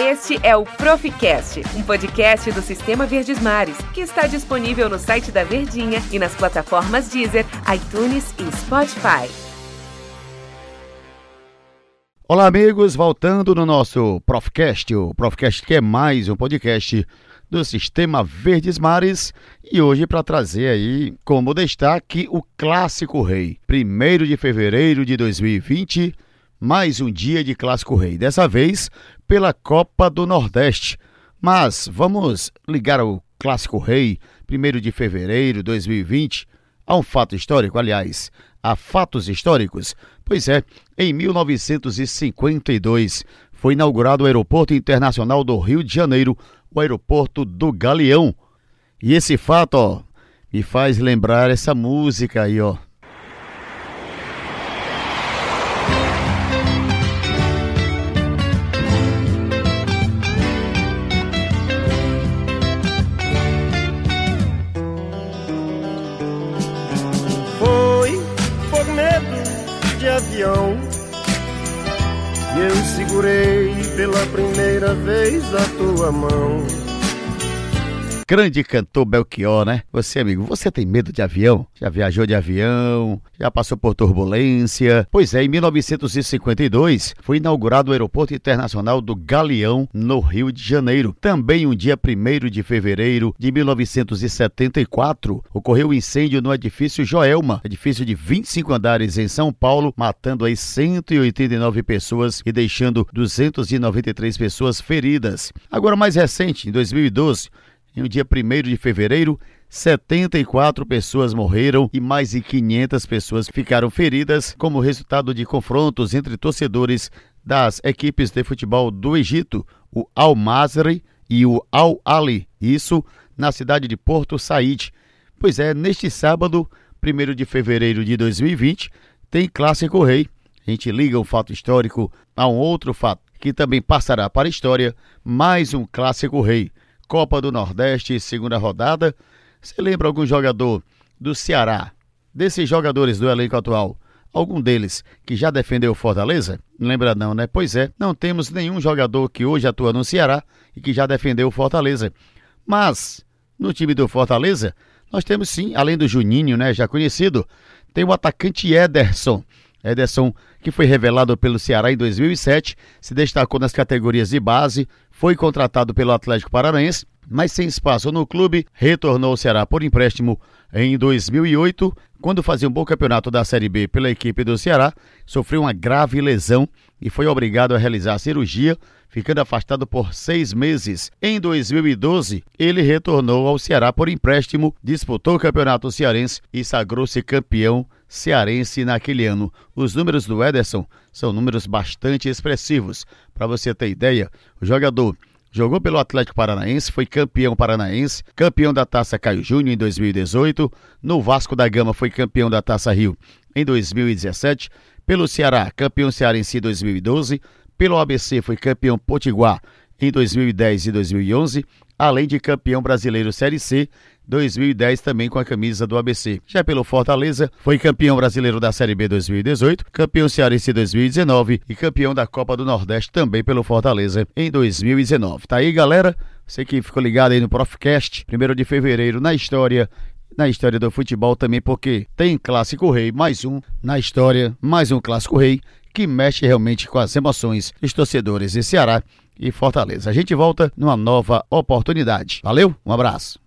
Este é o Proficast, um podcast do Sistema Verdes Mares, que está disponível no site da Verdinha e nas plataformas Deezer, iTunes e Spotify. Olá, amigos, voltando no nosso Profcast, o Profcast que é mais um podcast do Sistema Verdes Mares e hoje para trazer aí como destaque o Clássico Rei, 1 de fevereiro de 2020, mais um dia de Clássico Rei, dessa vez pela Copa do Nordeste. Mas vamos ligar ao Clássico Rei, 1 de fevereiro de 2020, a um fato histórico, aliás, a fatos históricos. Pois é, em 1952 foi inaugurado o Aeroporto Internacional do Rio de Janeiro, o Aeroporto do Galeão. E esse fato, ó, me faz lembrar essa música aí, ó. Avião e eu segurei pela primeira vez a tua mão. Grande cantor Belchior, né? Você, amigo, você tem medo de avião? Já viajou de avião? Já passou por turbulência? Pois é, em 1952 foi inaugurado o Aeroporto Internacional do Galeão, no Rio de Janeiro. Também um dia 1 de fevereiro de 1974 ocorreu o um incêndio no edifício Joelma, edifício de 25 andares em São Paulo, matando aí 189 pessoas e deixando 293 pessoas feridas. Agora mais recente, em 2012, em um dia 1 de fevereiro, 74 pessoas morreram e mais de 500 pessoas ficaram feridas como resultado de confrontos entre torcedores das equipes de futebol do Egito, o Al Masry e o Al Ali, isso na cidade de Porto Said. Pois é, neste sábado, 1 de fevereiro de 2020, tem Clássico Rei. A gente liga um fato histórico a um outro fato que também passará para a história, mais um Clássico Rei. Copa do Nordeste, segunda rodada. Você lembra algum jogador do Ceará, desses jogadores do elenco atual? Algum deles que já defendeu Fortaleza? Lembra não, né? Pois é, não temos nenhum jogador que hoje atua no Ceará e que já defendeu Fortaleza. Mas, no time do Fortaleza, nós temos sim, além do Juninho, né, já conhecido, tem o atacante Ederson. Ederson, que foi revelado pelo Ceará em 2007, se destacou nas categorias de base, foi contratado pelo Atlético Paranaense, mas sem espaço no clube, retornou ao Ceará por empréstimo em 2008, quando fazia um bom campeonato da Série B pela equipe do Ceará, sofreu uma grave lesão e foi obrigado a realizar a cirurgia, ficando afastado por seis meses. Em 2012, ele retornou ao Ceará por empréstimo, disputou o campeonato cearense e sagrou-se campeão cearense naquele ano. Os números do Ederson são números bastante expressivos. Para você ter ideia, o jogador Jogou pelo Atlético Paranaense, foi campeão paranaense, campeão da Taça Caio Júnior em 2018, no Vasco da Gama foi campeão da Taça Rio em 2017, pelo Ceará, campeão cearense em 2012, pelo ABC foi campeão potiguar em 2010 e 2011, além de campeão brasileiro Série C 2010 também com a camisa do ABC. Já pelo Fortaleza, foi campeão brasileiro da Série B 2018, campeão cearense 2019 e campeão da Copa do Nordeste também pelo Fortaleza em 2019. Tá aí, galera? Você que ficou ligado aí no Profcast, primeiro de fevereiro na história na história do futebol também, porque tem Clássico Rei, mais um na história, mais um Clássico Rei, que mexe realmente com as emoções dos torcedores de Ceará e Fortaleza. A gente volta numa nova oportunidade. Valeu, um abraço.